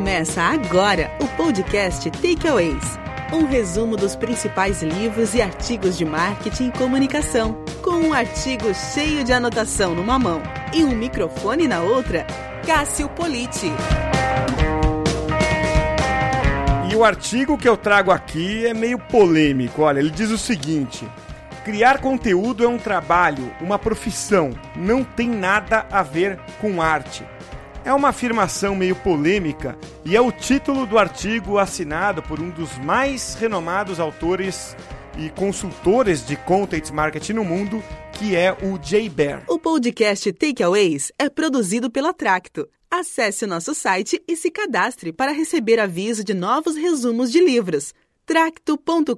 Começa agora o podcast Takeaways. Um resumo dos principais livros e artigos de marketing e comunicação, com um artigo cheio de anotação numa mão e um microfone na outra. Cássio Politi. E o artigo que eu trago aqui é meio polêmico. Olha, ele diz o seguinte: Criar conteúdo é um trabalho, uma profissão, não tem nada a ver com arte. É uma afirmação meio polêmica e é o título do artigo assinado por um dos mais renomados autores e consultores de content marketing no mundo, que é o Jay Bear. O podcast Takeaways é produzido pela Tracto. Acesse o nosso site e se cadastre para receber aviso de novos resumos de livros. tracto.com.br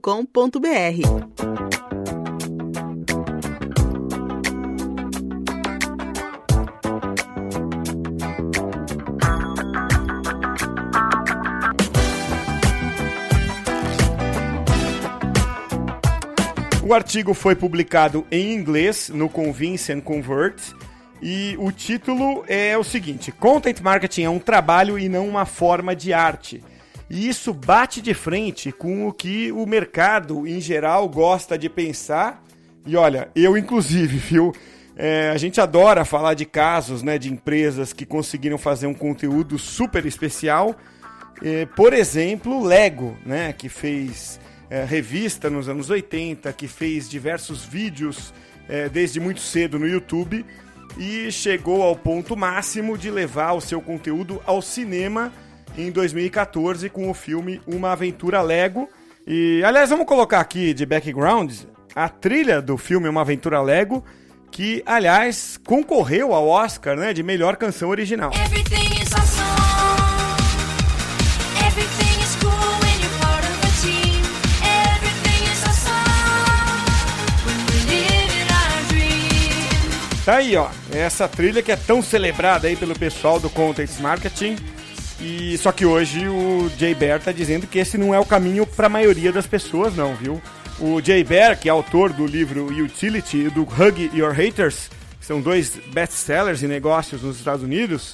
O artigo foi publicado em inglês no Convince and Convert e o título é o seguinte: Content Marketing é um trabalho e não uma forma de arte. E isso bate de frente com o que o mercado em geral gosta de pensar. E olha, eu inclusive, viu? É, a gente adora falar de casos né, de empresas que conseguiram fazer um conteúdo super especial. É, por exemplo, Lego, né, que fez é, revista nos anos 80, que fez diversos vídeos é, desde muito cedo no YouTube e chegou ao ponto máximo de levar o seu conteúdo ao cinema em 2014 com o filme Uma Aventura Lego. E, aliás, vamos colocar aqui de background a trilha do filme Uma Aventura Lego, que, aliás, concorreu ao Oscar né, de melhor canção original. Everything Tá aí, ó. Essa trilha que é tão celebrada aí pelo pessoal do Content Marketing. E só que hoje o Jay Bear tá dizendo que esse não é o caminho para a maioria das pessoas, não, viu? O Jay Bear, que é autor do livro Utility e do Hug Your Haters, que são dois best-sellers em negócios nos Estados Unidos,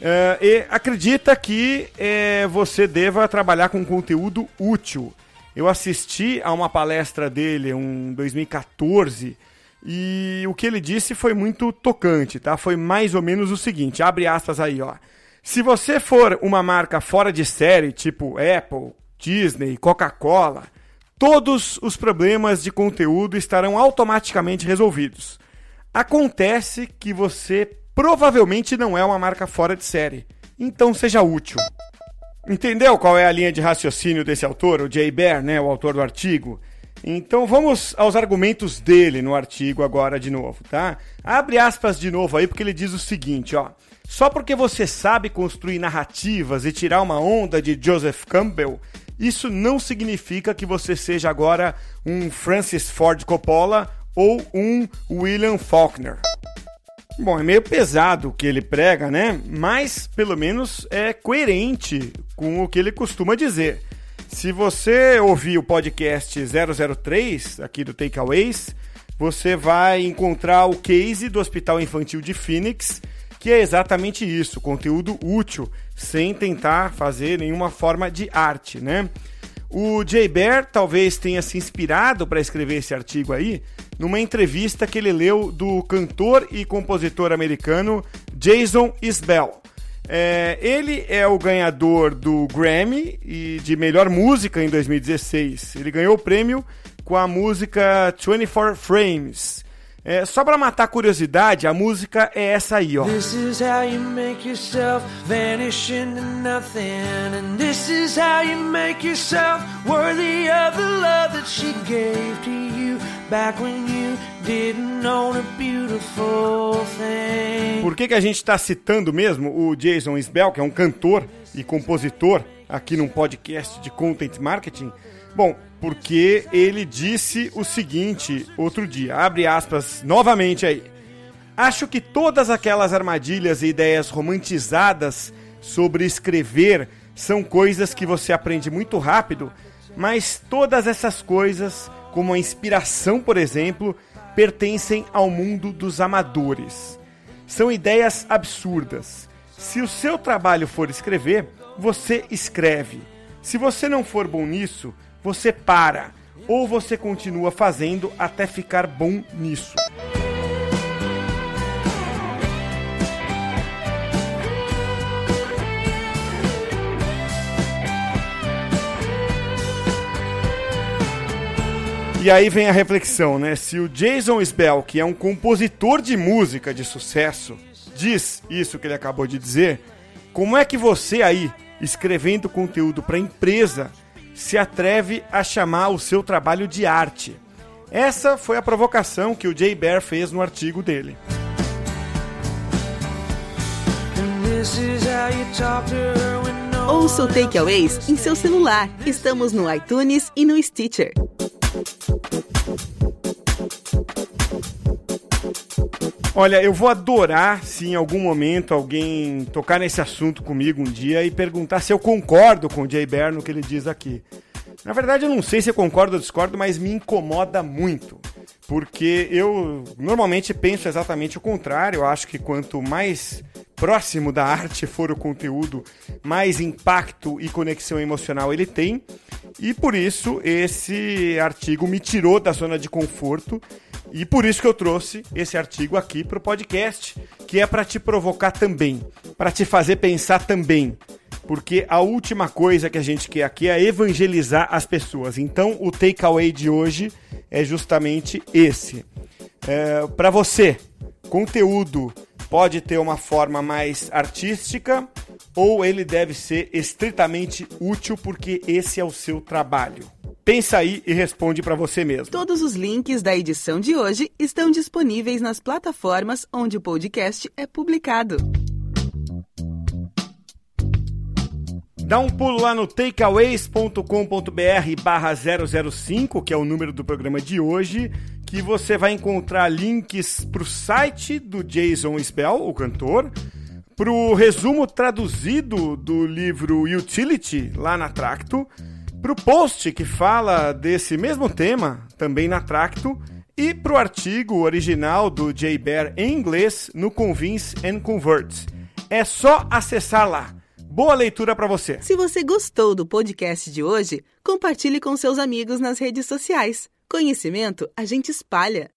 uh, e acredita que uh, você deva trabalhar com conteúdo útil. Eu assisti a uma palestra dele em 2014 e o que ele disse foi muito tocante, tá? Foi mais ou menos o seguinte, abre aspas aí, ó. Se você for uma marca fora de série, tipo Apple, Disney, Coca-Cola, todos os problemas de conteúdo estarão automaticamente resolvidos. Acontece que você provavelmente não é uma marca fora de série, então seja útil. Entendeu qual é a linha de raciocínio desse autor, o Jay Bear, né, o autor do artigo? Então vamos aos argumentos dele no artigo agora de novo, tá? Abre aspas de novo aí porque ele diz o seguinte, ó: Só porque você sabe construir narrativas e tirar uma onda de Joseph Campbell, isso não significa que você seja agora um Francis Ford Coppola ou um William Faulkner. Bom, é meio pesado o que ele prega, né? Mas pelo menos é coerente com o que ele costuma dizer. Se você ouvir o podcast 003 aqui do Takeaways, você vai encontrar o case do Hospital Infantil de Phoenix, que é exatamente isso, conteúdo útil, sem tentar fazer nenhuma forma de arte, né? O Jay Bear talvez tenha se inspirado para escrever esse artigo aí numa entrevista que ele leu do cantor e compositor americano Jason Isbell. É, ele é o ganhador do Grammy e de melhor música em 2016. Ele ganhou o prêmio com a música 24 Frames. É, só para matar a curiosidade, a música é essa aí, ó. This is how you make yourself vanish into nothing And this is how you make yourself worthy of the love that she gave to you Back when you Por que, que a gente está citando mesmo o Jason Isbell, que é um cantor e compositor aqui num podcast de content marketing? Bom, porque ele disse o seguinte outro dia, abre aspas novamente aí. Acho que todas aquelas armadilhas e ideias romantizadas sobre escrever são coisas que você aprende muito rápido, mas todas essas coisas, como a inspiração, por exemplo, pertencem ao mundo dos amadores. São ideias absurdas. Se o seu trabalho for escrever, você escreve. Se você não for bom nisso, você para ou você continua fazendo até ficar bom nisso. E aí vem a reflexão, né? Se o Jason Isbell, que é um compositor de música de sucesso, diz isso que ele acabou de dizer, como é que você aí, escrevendo conteúdo para empresa, se atreve a chamar o seu trabalho de arte? Essa foi a provocação que o Jay Bear fez no artigo dele. Ouça o Takeaways em seu celular. Estamos no iTunes e no Stitcher. Olha, eu vou adorar se em algum momento alguém tocar nesse assunto comigo um dia e perguntar se eu concordo com o Jay Bear no que ele diz aqui. Na verdade, eu não sei se eu concordo ou discordo, mas me incomoda muito. Porque eu normalmente penso exatamente o contrário. Eu acho que quanto mais próximo da arte for o conteúdo, mais impacto e conexão emocional ele tem. E por isso esse artigo me tirou da zona de conforto. E por isso que eu trouxe esse artigo aqui para o podcast, que é para te provocar também, para te fazer pensar também. Porque a última coisa que a gente quer aqui é evangelizar as pessoas. Então o takeaway de hoje é justamente esse. É, para você, conteúdo pode ter uma forma mais artística ou ele deve ser estritamente útil porque esse é o seu trabalho? Pensa aí e responde para você mesmo. Todos os links da edição de hoje estão disponíveis nas plataformas onde o podcast é publicado. Dá um pulo lá no takeaways.com.br barra 005, que é o número do programa de hoje, que você vai encontrar links para o site do Jason Isbell, o cantor, para o resumo traduzido do livro Utility, lá na Tracto, para o post que fala desse mesmo tema, também na Tracto, e para o artigo original do Jay Bear em inglês no Convince and Convert. É só acessar lá. Boa leitura para você. Se você gostou do podcast de hoje, compartilhe com seus amigos nas redes sociais. Conhecimento a gente espalha.